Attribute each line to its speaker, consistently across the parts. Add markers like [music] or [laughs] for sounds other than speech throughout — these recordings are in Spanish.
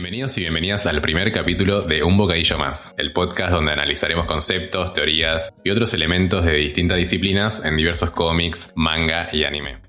Speaker 1: Bienvenidos y bienvenidas al primer capítulo de Un Bocadillo Más, el podcast donde analizaremos conceptos, teorías y otros elementos de distintas disciplinas en diversos cómics, manga y anime.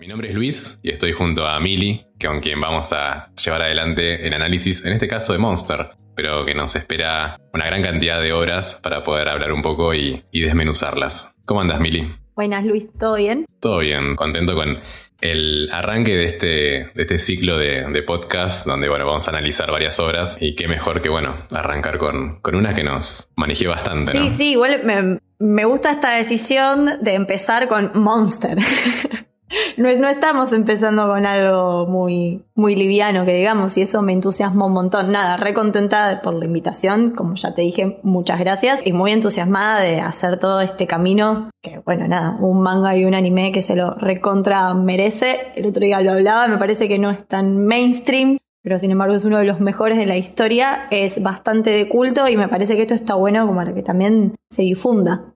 Speaker 1: Mi nombre es Luis y estoy junto a Mili, con quien vamos a llevar adelante el análisis, en este caso de Monster, pero que nos espera una gran cantidad de horas para poder hablar un poco y, desmenuzarlas. ¿Cómo andas, Mili?
Speaker 2: Buenas, Luis, ¿todo bien?
Speaker 1: Todo bien, contento con el arranque de este, de este ciclo de, podcast, donde bueno, vamos a analizar varias obras y qué mejor que bueno, arrancar con, con una que nos manejé bastante.
Speaker 2: Sí, sí, igual me, me gusta esta decisión de empezar con Monster. [laughs] No, estamos empezando con algo muy, muy liviano, que digamos, y eso me entusiasmó un montón. Nada, re contenta por la invitación, como ya te dije, muchas gracias, y muy entusiasmada de hacer todo este camino, que bueno, nada, un manga y un anime que se lo recontra merece. El otro día lo hablaba, me parece que no es tan mainstream, pero sin embargo es uno de los mejores de la historia, es bastante de culto y me parece que esto está bueno como para que también se difunda.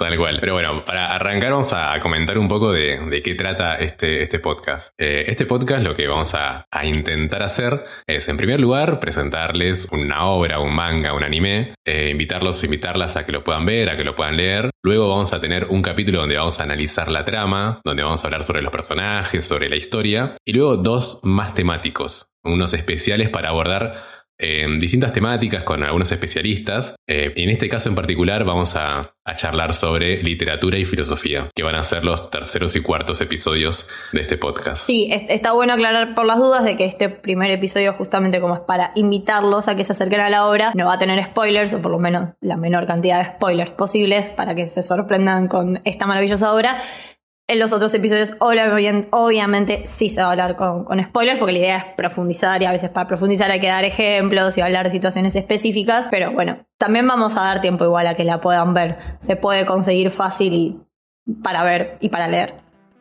Speaker 1: Tal cual. Pero bueno, para arrancar vamos a comentar un poco de, qué trata este, este podcast. Eh, este podcast lo que vamos a, intentar hacer es, en primer lugar, presentarles una obra, un manga, un anime, eh, invitarlos, invitarlas a que lo puedan ver, a que lo puedan leer. Luego vamos a tener un capítulo donde vamos a analizar la trama, donde vamos a hablar sobre los personajes, sobre la historia. Y luego dos más temáticos, unos especiales para abordar distintas temáticas con algunos especialistas. Eh, en este caso en particular vamos a, charlar sobre literatura y filosofía, que van a ser los terceros y cuartos episodios de este podcast.
Speaker 2: Sí, está bueno aclarar por las dudas de que este primer episodio justamente como es para invitarlos a que se acerquen a la obra, no va a tener spoilers, o por lo menos la menor cantidad de spoilers posibles, para que se sorprendan con esta maravillosa obra. En los otros episodios, obviamente, sí se va a hablar con, spoilers, porque la idea es profundizar y a veces para profundizar hay que dar ejemplos y hablar de situaciones específicas. Pero bueno, también vamos a dar tiempo igual a que la puedan ver. Se puede conseguir fácil y para ver y para leer.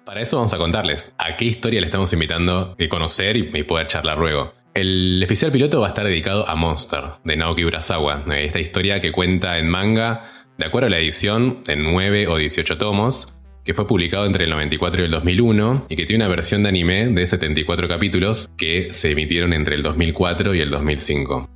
Speaker 1: Para eso vamos a contarles a qué historia le estamos invitando a conocer y, poder charlar luego. El especial piloto va a estar dedicado a Monster, de Naoki Urasawa, esta historia que cuenta en manga, de acuerdo a la edición, en 9 o 18 tomos, que fue publicado entre el 94 y el 2001 y que tiene una versión de anime de 74 capítulos que se emitieron entre el 2004 y el 2005.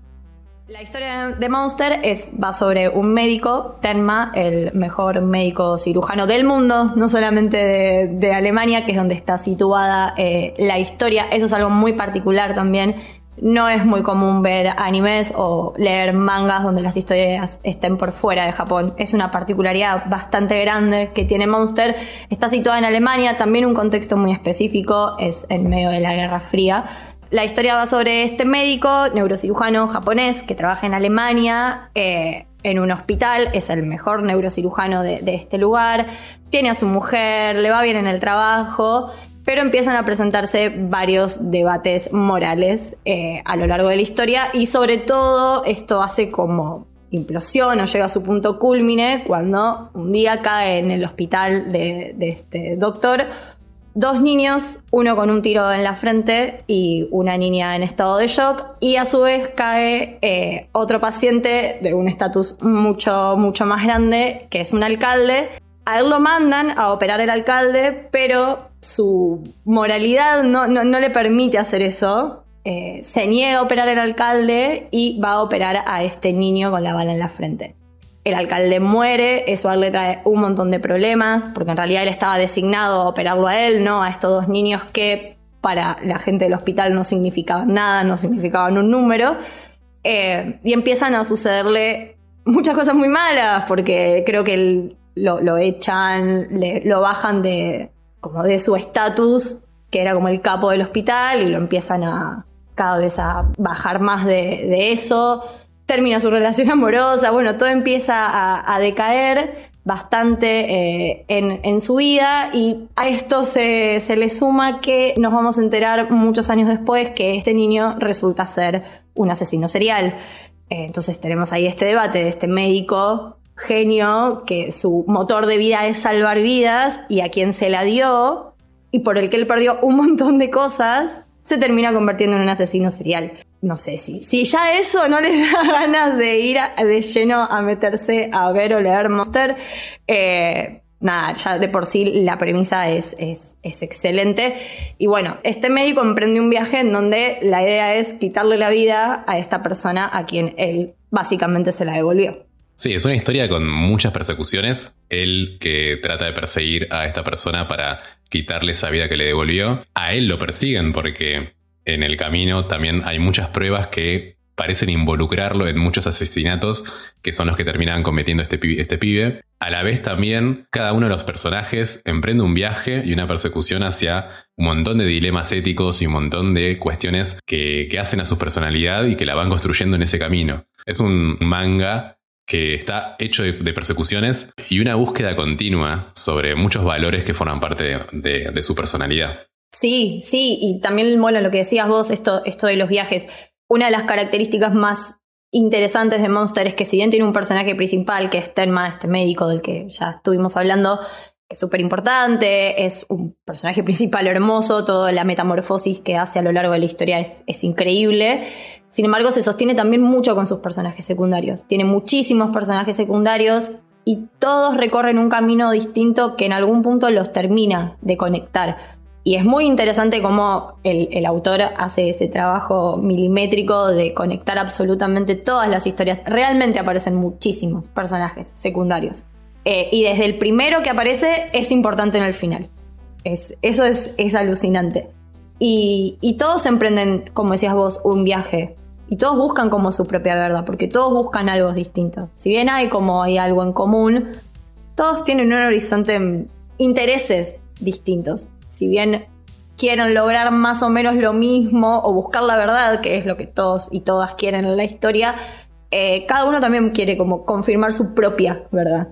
Speaker 2: La historia de Monster es, va sobre un médico, Tenma, el mejor médico cirujano del mundo, no solamente de, Alemania, que es donde está situada eh, la historia. Eso es algo muy particular también no es muy común ver animes o leer mangas donde las historias estén por fuera de Japón. Es una particularidad bastante grande que tiene Monster. Está situada en Alemania, también un contexto muy específico, es en medio de la Guerra Fría. La historia va sobre este médico, neurocirujano japonés, que trabaja en Alemania. Eh, en un hospital, es el mejor neurocirujano de, de, este lugar, tiene a su mujer, le va bien en el trabajo pero empiezan a presentarse varios debates morales eh, a lo largo de la historia y sobre todo esto hace como implosión o llega a su punto culmine cuando un día cae en el hospital de, este doctor dos niños, uno con un tiro en la frente y una niña en estado de shock, y a su vez cae eh, otro paciente de un estatus mucho, mucho más grande, que es un alcalde. A él lo mandan a operar el alcalde, pero su moralidad no, le permite hacer eso. Eh, se niega a operar el alcalde y va a operar a este niño con la bala en la frente. El alcalde muere, eso a él le trae un montón de problemas, porque en realidad él estaba designado a operarlo a él, no a estos dos niños que para la gente del hospital no significaban nada, no significaban un número. Eh, y empiezan a sucederle muchas cosas muy malas, porque creo que lo, echan, lo bajan de, como de su estatus, que era como el capo del hospital, y lo empiezan a cada vez a bajar más de, eso. Termina su [laughs] relación amorosa, bueno, todo empieza a, decaer bastante eh, en, su vida y a esto se, le suma que nos vamos a enterar muchos años después que este niño resulta ser un asesino serial. Eh, entonces tenemos ahí este debate de este médico genio que su motor de vida es salvar vidas y a quien se la dio y por el que él perdió un montón de cosas, se termina convirtiendo en un asesino serial. No sé si, si ya eso no les [laughs] da ganas de ir de lleno a meterse a ver o leer Monster, eh, nada, ya de por sí la premisa es, es, excelente. Y bueno, este médico emprende un viaje en donde la idea es quitarle la vida a esta persona a quien él básicamente se la devolvió.
Speaker 1: Sí, es una historia con muchas persecuciones. Él que trata de perseguir a esta persona para quitarle esa vida que le devolvió. A él lo persiguen porque en el camino también hay muchas pruebas que parecen involucrarlo en muchos asesinatos que son los que terminan cometiendo este pibe, este pibe. A la vez también cada uno de los personajes emprende un viaje y una persecución hacia un montón de dilemas éticos y un montón de cuestiones que, hacen a su personalidad y que la van construyendo en ese camino. Es un manga que está hecho de, persecuciones y una búsqueda continua sobre muchos valores que forman parte de, su personalidad.
Speaker 2: Sí, sí, y también, bueno, lo que decías vos, esto, esto de los viajes una de las características más interesantes de Monster es que si bien tiene un personaje principal, que es Tenma, este médico del que ya estuvimos hablando, es súper importante, es un personaje principal hermoso, toda la metamorfosis que hace a lo largo de la historia es, es increíble. Sin embargo, se sostiene también mucho con sus personajes secundarios. Tiene muchísimos personajes secundarios y todos recorren un camino distinto que en algún punto los termina de conectar. Y es muy interesante cómo el, autor hace ese trabajo milimétrico de conectar absolutamente todas las historias. Realmente aparecen muchísimos personajes secundarios. Eh, y desde el primero que aparece es importante en el final. Es, eso es, es alucinante. Y, y, todos emprenden, como decías vos, un viaje. Y todos buscan como su propia verdad, porque todos buscan algo distinto. Si bien hay como hay algo en común, todos tienen un horizonte, intereses distintos si bien quieren lograr más o menos lo mismo o buscar la verdad, que es lo que todos y todas quieren en la historia, eh, cada uno también quiere como confirmar su propia verdad.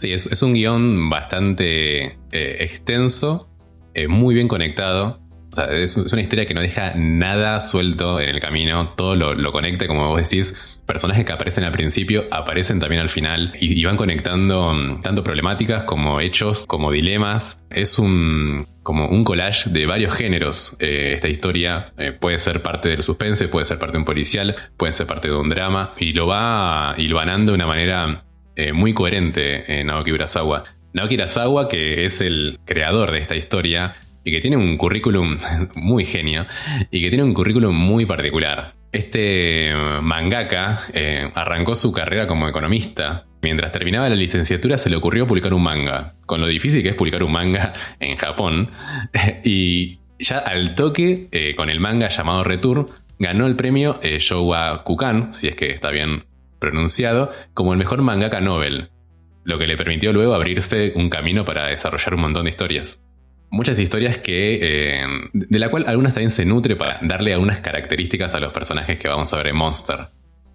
Speaker 1: Sí, es, un guion bastante eh, extenso, eh, muy bien conectado. O sea, es, una historia que no deja nada suelto en el camino, todo lo, conecta, como vos decís. Personajes que aparecen al principio aparecen también al final y, van conectando mm, tanto problemáticas como hechos, como dilemas. Es un como un collage de varios géneros. Eh, esta historia puede ser parte del suspense, puede ser parte de un policial, puede ser parte de un drama y lo va hilvanando de una manera eh, muy coherente en Naoki Urasawa. Naoki Urasawa, que es el creador de esta historia, y que tiene un currículum [laughs] muy genio y que tiene un currículum muy particular. Este mangaka eh, arrancó su carrera como economista. Mientras terminaba la licenciatura se le ocurrió publicar un manga, con lo difícil que es publicar un manga [laughs] en Japón. [laughs] y ya al toque, eh, con el manga llamado Retour, ganó el premio eh, Showa Kukan, si es que está bien pronunciado, como el mejor mangaka Nobel, lo que le permitió luego abrirse un camino para desarrollar un montón de historias muchas historias que. Eh, de la cual algunas también se nutre para darle algunas características a los personajes que vamos a ver en Monster.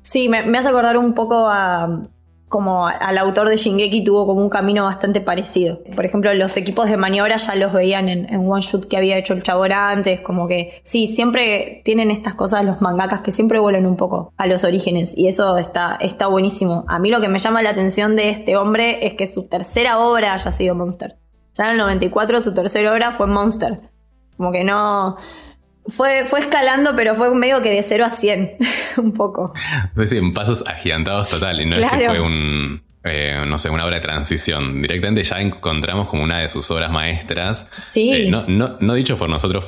Speaker 2: Sí, me, hace acordar un poco a. Como al autor de Shingeki tuvo como un camino bastante parecido. Por ejemplo, los equipos de maniobra ya los veían en, One Shoot que había hecho el chabón antes. Como que sí, siempre tienen estas cosas los mangakas que siempre vuelven un poco a los orígenes. Y eso está, está buenísimo. A mí lo que me llama la atención de este hombre es que su tercera obra haya sido Monster. Ya en el 94 su tercera obra fue Monster. Como que no... Fue, fue escalando, pero fue medio que de 0 a 100, [laughs] un poco.
Speaker 1: Pues sí, en pasos agigantados total, y no es que fue un, eh, no sé, una obra de transición. Directamente ya encontramos como una de sus obras maestras.
Speaker 2: Sí.
Speaker 1: Eh, no, no, dicho por nosotros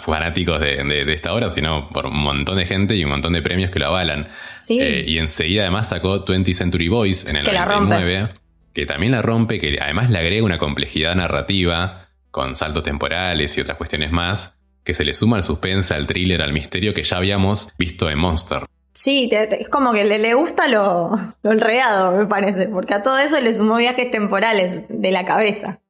Speaker 1: fanáticos de, esta obra, sino por un montón de gente y un montón de premios que lo avalan.
Speaker 2: Sí.
Speaker 1: Eh, y enseguida además sacó 20th Century Boys en el que 99 que también la rompe, que además le agrega una complejidad narrativa con saltos temporales y otras cuestiones más, que se le suma al suspense, al thriller, al misterio que ya habíamos visto en Monster.
Speaker 2: Sí, es como que le, le gusta lo, lo, enredado, me parece, porque a todo eso le sumó viajes temporales de la cabeza.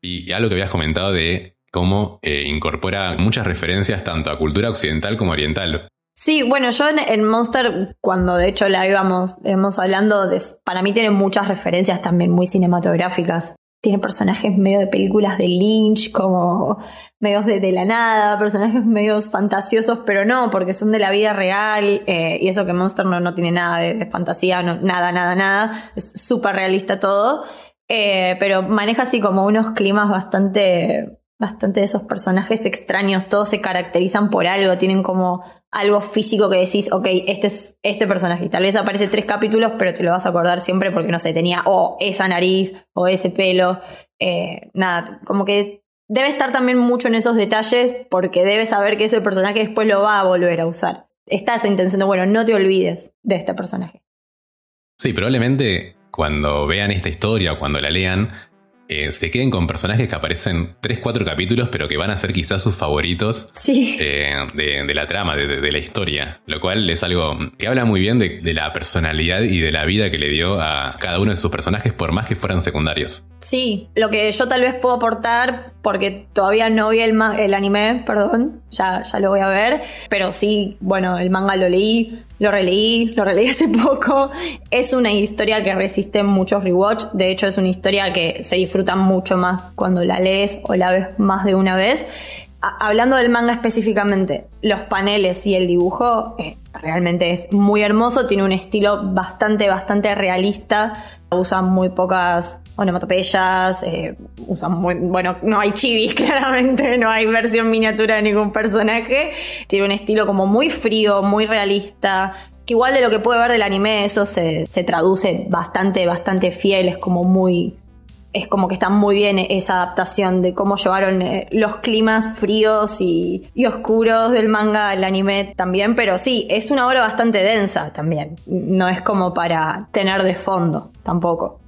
Speaker 1: Y, algo que habías comentado de cómo eh, incorpora muchas referencias tanto a cultura occidental como oriental.
Speaker 2: Sí, bueno, yo en, Monster, cuando de hecho la íbamos, íbamos hablando, de, para mí tiene muchas referencias también muy cinematográficas. Tiene personajes medio de películas de Lynch, como medios de, la nada, personajes medios fantasiosos, pero no, porque son de la vida real, eh, y eso que Monster no, no tiene nada de, fantasía, nada, nada, nada, es súper realista todo, eh, pero maneja así como unos climas bastante bastante de esos personajes extraños, todos se caracterizan por algo, tienen como algo físico que decís, ok, este es este personaje, tal vez aparece tres capítulos, pero te lo vas a acordar siempre porque no sé, tenía o esa nariz o ese pelo, eh, nada, como que debe estar también mucho en esos detalles porque debes saber que ese personaje después lo va a volver a usar. Está esa intención de, bueno, no te olvides de este personaje.
Speaker 1: Sí, probablemente cuando vean esta historia o cuando la lean, eh, se queden con personajes que aparecen 3-4 capítulos, pero que van a ser quizás sus favoritos eh, de, la trama, de, la historia. Lo cual es algo que habla muy bien de, la personalidad y de la vida que le dio a cada uno de sus personajes, por más que fueran secundarios.
Speaker 2: Sí, lo que yo tal vez puedo aportar, porque todavía no vi el, el anime, perdón, ya, ya lo voy a ver, pero sí, bueno, el manga lo leí, lo releí, lo releí [laughs] hace poco. Es una historia que resiste muchos rewatch. De hecho, es una historia que se disfruta mucho más cuando la lees o la ves más de una vez. hablando del manga específicamente, los paneles y el dibujo eh, realmente es muy hermoso. Tiene un estilo bastante, bastante realista. Usa muy pocas onomatopeyas, eh, usan muy, bueno, no hay chivis [laughs] claramente, no hay versión miniatura de ningún personaje, tiene un estilo como muy frío, muy realista, que igual de lo que puede ver del anime eso se, traduce bastante, bastante fiel, es como muy... Es como que está muy bien esa adaptación de cómo llevaron eh, los climas fríos y, y oscuros del manga al anime también, pero sí, es una obra bastante densa también. No es como para tener de fondo tampoco.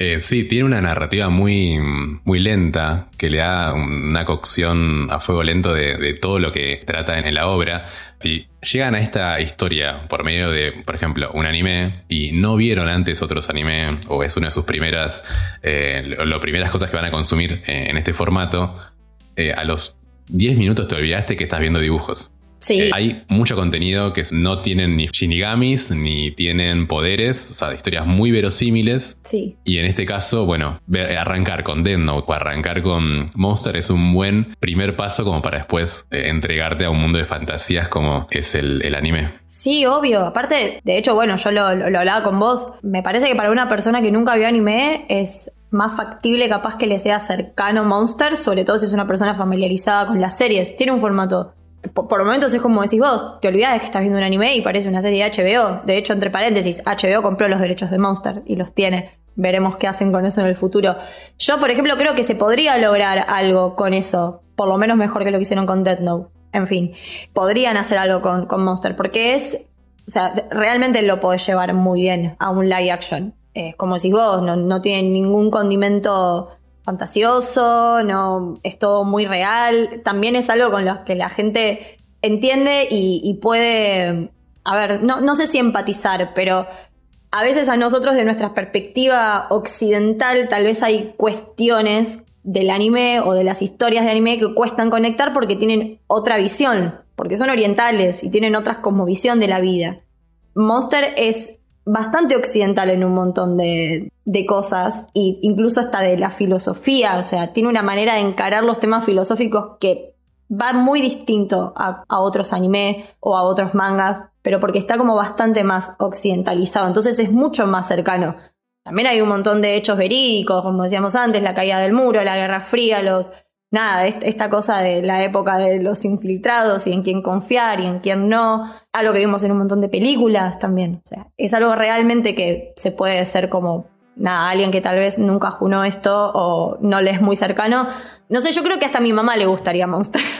Speaker 1: Eh, sí, tiene una narrativa muy, muy lenta que le da una cocción a fuego lento de, todo lo que trata en la obra. Si llegan a esta historia por medio de, por ejemplo, un anime y no vieron antes otros anime o es una de sus primeras, eh, primeras cosas que van a consumir eh, en este formato, a los 10 minutos te olvidaste que estás viendo dibujos.
Speaker 2: Sí.
Speaker 1: hay mucho contenido que no tienen ni shinigamis ni tienen poderes, o sea, historias muy verosímiles.
Speaker 2: Sí.
Speaker 1: Y en este caso, bueno, arrancar con Death Note o arrancar con Monster es un buen primer paso como para después eh, entregarte a un mundo de fantasías como es el, anime.
Speaker 2: Sí, obvio. Aparte, de hecho, bueno, yo lo, lo hablaba con vos. Me parece que para una persona que nunca vio anime es más factible capaz que le sea cercano Monster, sobre todo si es una persona familiarizada con las series. Tiene un formato por, momentos es como decís vos, te olvidás que estás viendo un anime y parece una serie de HBO. De hecho, entre paréntesis, HBO compró los derechos de Monster y los tiene. Veremos qué hacen con eso en el futuro. Yo, por ejemplo, creo que se podría lograr algo con eso. Por lo menos mejor que lo que hicieron con Dead Note. En fin, podrían hacer algo con, con Monster. Porque es. O sea, realmente lo podés llevar muy bien a un live action. como decís vos, no, no tiene ningún condimento fantasioso, no es todo muy real. También es algo con lo que la gente entiende y, puede, a ver, no, sé si empatizar, pero a veces a nosotros de nuestra perspectiva occidental tal vez hay cuestiones del anime o de las historias de anime que cuestan conectar porque tienen otra visión, porque son orientales y tienen otra cosmovisión de la vida. Monster es bastante occidental en un montón de, cosas, e incluso hasta de la filosofía, o sea, tiene una manera de encarar los temas filosóficos que va muy distinto a, otros anime o a otros mangas, pero porque está como bastante más occidentalizado, entonces es mucho más cercano. También hay un montón de hechos verídicos, como decíamos antes, la caída del muro, la Guerra Fría, los, nada, esta cosa de la época de los infiltrados y en quién confiar y en quién no, algo que vimos en un montón de películas también, o sea, es algo realmente que se puede ser como, nada, alguien que tal vez nunca junó esto o no le es muy cercano, no sé, yo creo que hasta a mi mamá le gustaría Monster. [laughs]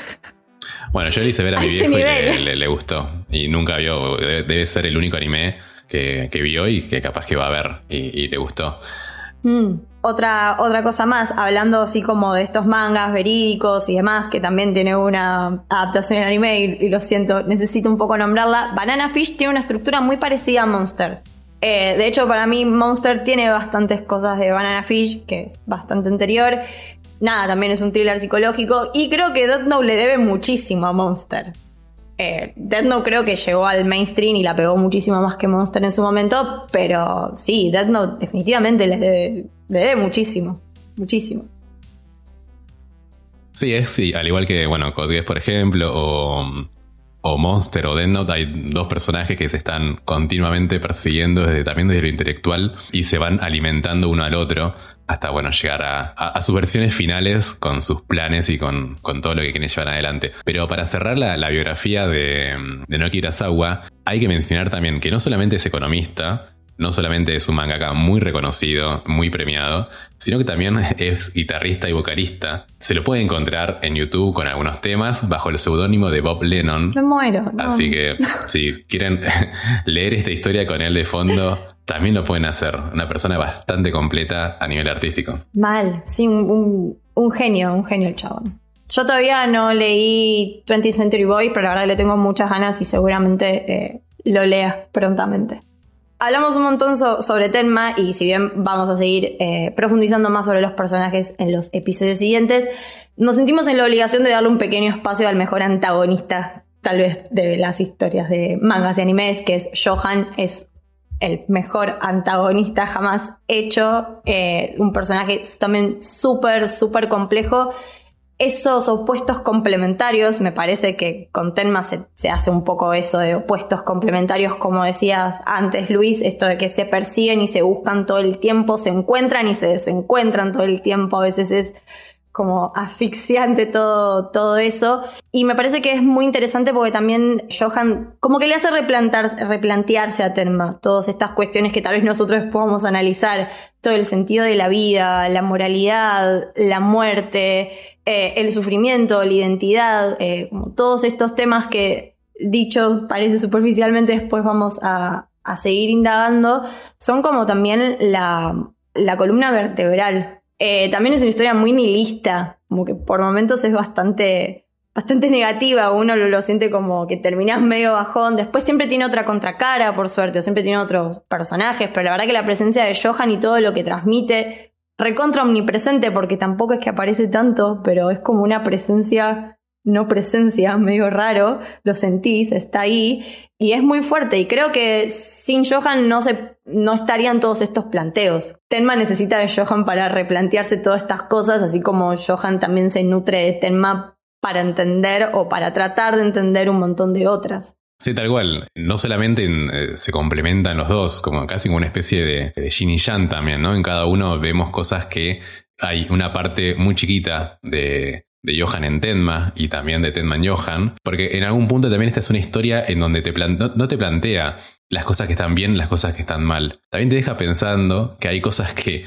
Speaker 1: Bueno, yo le hice ver a, mi viejo y le, gustó. Y nunca vio, debe, ser el único anime que, vio y que capaz que va a ver y, y le gustó.
Speaker 2: Mm. Otra, otra cosa más, hablando así como de estos mangas verídicos y demás, que también tiene una adaptación en anime y, lo siento, necesito un poco nombrarla. Banana Fish tiene una estructura muy parecida a Monster. Eh, de hecho, para mí Monster tiene bastantes cosas de Banana Fish, que es bastante anterior. Nada, también es un thriller psicológico y creo que Death Note le debe muchísimo a Monster. Eh, Note creo que llegó al mainstream y la pegó muchísimo más que Monster en su momento, pero sí, Death Note definitivamente le debe, muchísimo, muchísimo.
Speaker 1: Sí, es sí, al igual que, bueno, Code por ejemplo, o, Monster o Death Note, hay dos personajes que se están continuamente persiguiendo desde, también desde lo intelectual y se van alimentando uno al otro. Hasta bueno, llegar a, sus versiones finales con sus planes y con, todo lo que quieren llevar adelante. Pero para cerrar la, biografía de, de Noki Urasawa, hay que mencionar también que no solamente es economista, no solamente es un mangaka muy reconocido, muy premiado, sino que también [laughs] es guitarrista y vocalista. Se lo puede encontrar en YouTube con algunos temas bajo el seudónimo de Bob Lennon.
Speaker 2: Me muero.
Speaker 1: Así que si quieren [laughs] leer esta historia con él de fondo, también lo pueden hacer. Una persona bastante completa a nivel artístico.
Speaker 2: Mal, sí, un, genio, un genio el chabón. Yo todavía no leí 20th Century Boy, pero ahora le tengo muchas ganas y seguramente eh, lo lea prontamente. Hablamos un montón sobre Tenma y si bien vamos a seguir eh, profundizando más sobre los personajes en los episodios siguientes, nos sentimos en la obligación de darle un pequeño espacio al mejor antagonista, tal vez, de las historias de mangas y animes, que es Johan, el mejor antagonista jamás hecho, eh, un personaje también súper, súper complejo. Esos opuestos complementarios, me parece que con Tenma se, hace un poco eso de opuestos complementarios, como decías antes, Luis, esto de que se persiguen y se buscan todo el tiempo, se encuentran y se desencuentran todo el tiempo, a veces es como asfixiante todo, todo eso. Y me parece que es muy interesante porque también Johan como que le hace replantearse a Tenma todas estas cuestiones que tal vez nosotros podamos analizar, todo el sentido de la vida, la moralidad, la muerte, eh, el sufrimiento, la identidad, eh, como todos estos temas que dichos parece superficialmente después vamos a, seguir indagando, son como también la, la columna vertebral eh, también es una historia muy nihilista, como que por momentos es bastante, bastante negativa, uno lo, siente como que terminás medio bajón, después siempre tiene otra contracara, por suerte, o siempre tiene otros personajes, pero la verdad que la presencia de Johan y todo lo que transmite, recontra omnipresente, porque tampoco es que aparece tanto, pero es como una presencia no presencia, [laughs] medio raro, lo sentís, está ahí y es muy fuerte. Y creo que sin Johan no, se, no estarían todos estos planteos. Tenma necesita de Johan para replantearse todas estas cosas, así como Johan también se nutre de Tenma para entender o para tratar de entender un montón de otras.
Speaker 1: Sí, tal cual. No solamente eh, se complementan los dos, como casi como una especie de, de yin y yang también, ¿no? En cada uno vemos cosas que hay una parte muy chiquita de, de Johan en Tenma y también de Tenma en Johan, porque en algún punto también esta es una historia en donde te no, te plantea las cosas que están bien, las cosas que están mal. También te deja pensando que hay cosas que,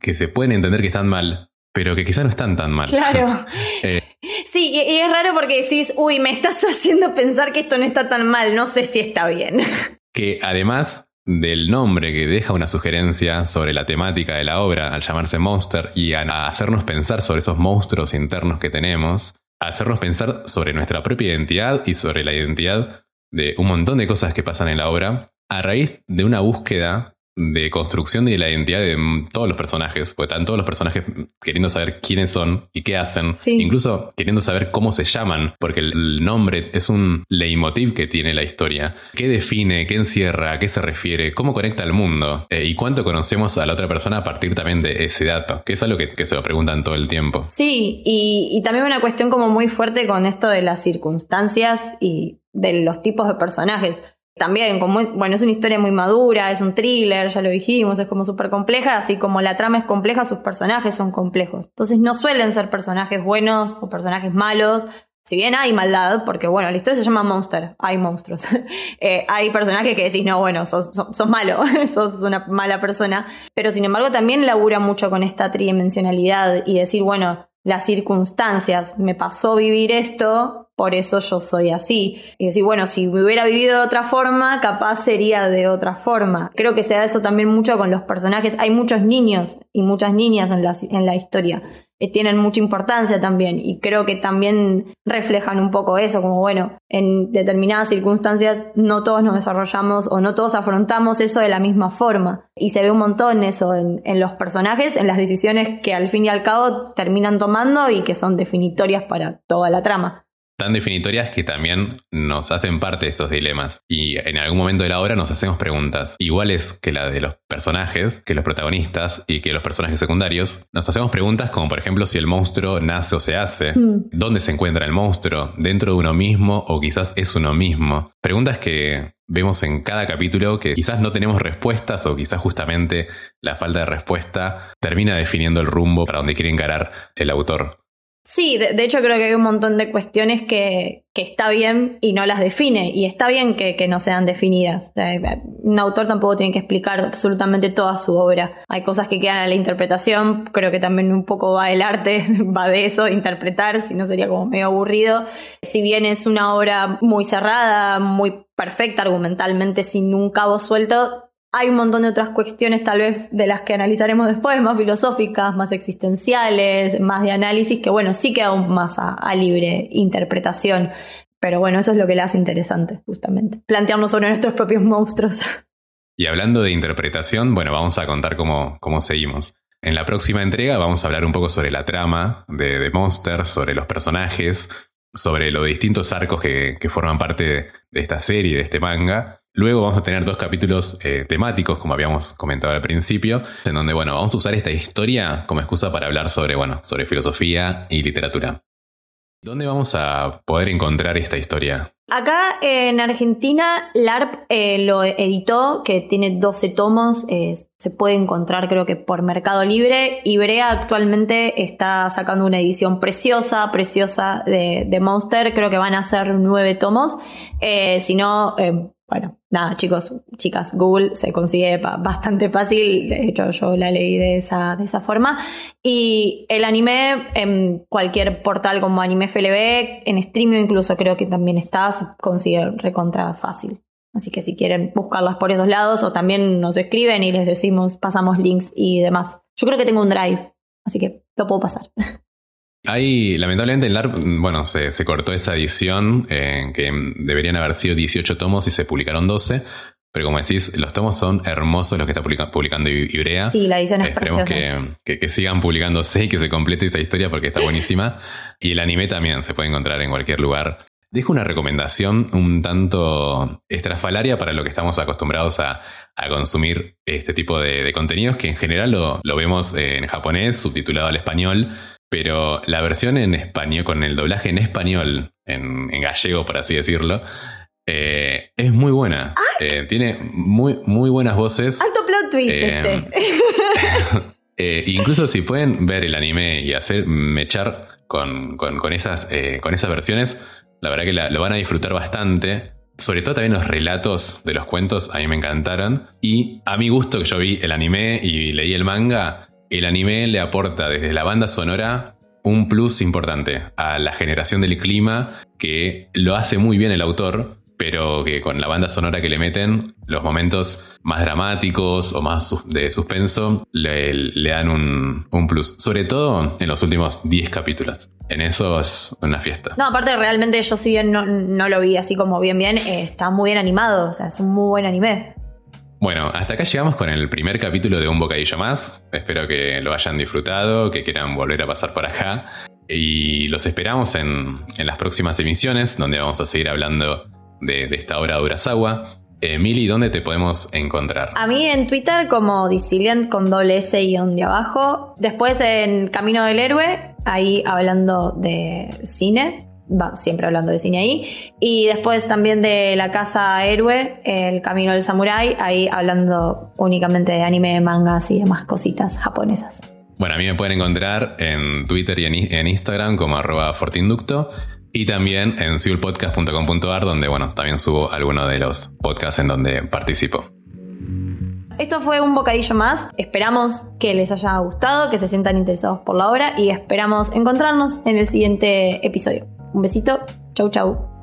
Speaker 1: que se pueden entender que están mal, pero que quizás no están tan mal.
Speaker 2: Claro. [laughs] Eh, sí, y es raro porque decís, uy, me estás [laughs] haciendo pensar que esto no está tan mal, no sé si está bien. [laughs]
Speaker 1: Que además del nombre que deja una sugerencia sobre la temática de la obra al llamarse Monster y a hacernos pensar sobre esos monstruos internos que tenemos, a hacernos pensar sobre nuestra propia identidad y sobre la identidad de un montón de cosas que pasan en la obra, a raíz de una búsqueda de construcción de la identidad de todos los personajes, porque están todos los personajes queriendo saber quiénes son y qué hacen, incluso queriendo saber cómo se llaman, porque el nombre es un leitmotiv que tiene la historia. ¿Qué define, qué encierra, a qué se refiere, cómo conecta al mundo eh, y cuánto conocemos a la otra persona a partir también de ese dato? Que es algo que, se lo preguntan todo el tiempo.
Speaker 2: Sí, y, y también una cuestión como muy fuerte con esto de las circunstancias y de los tipos de personajes también, como, bueno, es una historia muy madura, es un thriller, ya lo dijimos, es como súper compleja, así como la trama es compleja, sus personajes son complejos. Entonces no suelen ser personajes buenos o personajes malos, si bien hay maldad, porque bueno, la historia se llama Monster, hay monstruos. [laughs] Eh, hay personajes que decís, no, bueno, sos, sos, malo, [laughs] sos una mala persona. Pero sin embargo también labura mucho con esta tridimensionalidad y decir, bueno, las circunstancias, me pasó vivir esto, por eso yo soy así. Y decir, bueno, si me hubiera vivido de otra forma, capaz sería de otra forma. Creo que se da eso también mucho con los personajes. Hay muchos niños y muchas niñas en la, en la historia. Eh, tienen mucha importancia también y creo que también reflejan un poco eso, como bueno, en determinadas circunstancias no todos nos desarrollamos o no todos afrontamos eso de la misma forma y se ve un montón eso en, en los personajes, en las decisiones que al fin y al cabo terminan tomando y que son definitorias para toda la trama.
Speaker 1: Tan definitorias que también nos hacen parte de estos dilemas. Y en algún momento de la obra nos hacemos preguntas iguales que la de los personajes, que los protagonistas y que los personajes secundarios. Nos hacemos preguntas como por ejemplo si el monstruo nace o se hace, mm. dónde se encuentra el monstruo, dentro de uno mismo o quizás es uno mismo. Preguntas que vemos en cada capítulo que quizás no tenemos respuestas o quizás justamente la falta de respuesta termina definiendo el rumbo para donde quiere encarar el autor.
Speaker 2: Sí, de, hecho creo que hay un montón de cuestiones que, está bien y no las define, y está bien que, no sean definidas. un autor tampoco tiene que explicar absolutamente toda su obra. Hay cosas que quedan a la interpretación, creo que también un poco va el arte, [laughs] va de eso, interpretar, si no sería como medio aburrido. Si bien es una obra muy cerrada, muy perfecta argumentalmente, sin un cabo suelto, hay un montón de otras cuestiones tal vez de las que analizaremos después, más filosóficas, más existenciales, más de análisis, que bueno, sí queda aún más a, libre interpretación. Pero bueno, eso es lo que le hace interesante, justamente. Plantearnos sobre nuestros propios monstruos.
Speaker 1: Y hablando de interpretación, bueno, vamos a contar cómo, cómo seguimos. En la próxima entrega vamos a hablar un poco sobre la trama de, de Monster, sobre los personajes, sobre los distintos arcos que, que forman parte de, esta serie, de este manga. Luego vamos a tener dos capítulos eh, temáticos, como habíamos comentado al principio, en donde, bueno, vamos a usar esta historia como excusa para hablar sobre, bueno, sobre filosofía y literatura. ¿Dónde vamos a poder encontrar esta historia?
Speaker 2: Acá en Argentina, LARP eh, lo editó, que tiene 12 tomos, eh, se puede encontrar creo que por Mercado Libre. Y Brea actualmente está sacando una edición preciosa, preciosa de, Monster, creo que van a ser 9 tomos. si no, bueno, nada, chicos, chicas, Google se consigue bastante fácil. De hecho, yo la leí de esa, de esa forma. Y el anime en cualquier portal como Anime FLB, en streaming incluso creo que también está, se consigue recontra fácil. Así que si quieren buscarlas por esos lados o también nos escriben y les decimos, pasamos links y demás. Yo creo que tengo un drive, así que lo puedo pasar. [laughs]
Speaker 1: Hay, lamentablemente en LARP, bueno, se, cortó esa edición, eh, que deberían haber sido 18 tomos y se publicaron 12. Pero como decís, los tomos son hermosos los que está publicando Ibrea.
Speaker 2: Sí, la edición es
Speaker 1: Esperemos que, que, sigan publicándose y que se complete esa historia porque está buenísima. [laughs] y el anime también se puede encontrar en cualquier lugar. Dejo una recomendación un tanto estrafalaria para lo que estamos acostumbrados a, consumir este tipo de, contenidos, que en general lo, lo vemos en japonés, subtitulado al español pero la versión en español, con el doblaje en español, en, gallego por así decirlo, eh, es muy buena. Eh, tiene muy, muy buenas voces.
Speaker 2: Alto plot twist eh,
Speaker 1: este. [laughs] incluso si pueden ver el anime y hacer mechar con, con, esas, con esas versiones, la verdad que lo van a disfrutar bastante. Sobre todo también los relatos de los cuentos a mí me encantaron. Y a mi gusto que yo vi el anime y leí el manga, el anime le aporta desde la banda sonora un plus importante a la generación del clima que lo hace muy bien el autor, pero que con la banda sonora que le meten, los momentos más dramáticos o más de suspenso le, dan un, plus. Sobre todo en los últimos 10 capítulos. En eso es una fiesta.
Speaker 2: No, aparte realmente yo si bien no, no lo vi así como bien bien, eh, está muy bien animado, o sea, es un muy buen anime.
Speaker 1: Bueno, hasta acá llegamos con el primer capítulo de Un Bocadillo Más. Espero que lo hayan disfrutado, que quieran volver a pasar por acá. Y los esperamos en, las próximas emisiones, donde vamos a seguir hablando de, esta obra de Urasawa. Emily, ¿dónde te podemos encontrar?
Speaker 2: A mí en Twitter como Disilient con doble S y de abajo. Después en Camino del Héroe, ahí hablando de cine siempre hablando de cine ahí. Y después también de La Casa Héroe, El Camino del Samurái, ahí hablando únicamente de anime, mangas y demás cositas japonesas.
Speaker 1: Bueno, a mí me pueden encontrar en Twitter y en, Instagram como arroba fortinducto y también en siulpodcast.com.ar donde, bueno, también subo algunos de los podcasts en donde participo.
Speaker 2: Esto fue un bocadillo más. Esperamos que les haya gustado, que se sientan interesados por la obra y esperamos encontrarnos en el siguiente episodio. Un besito. Chau, chau.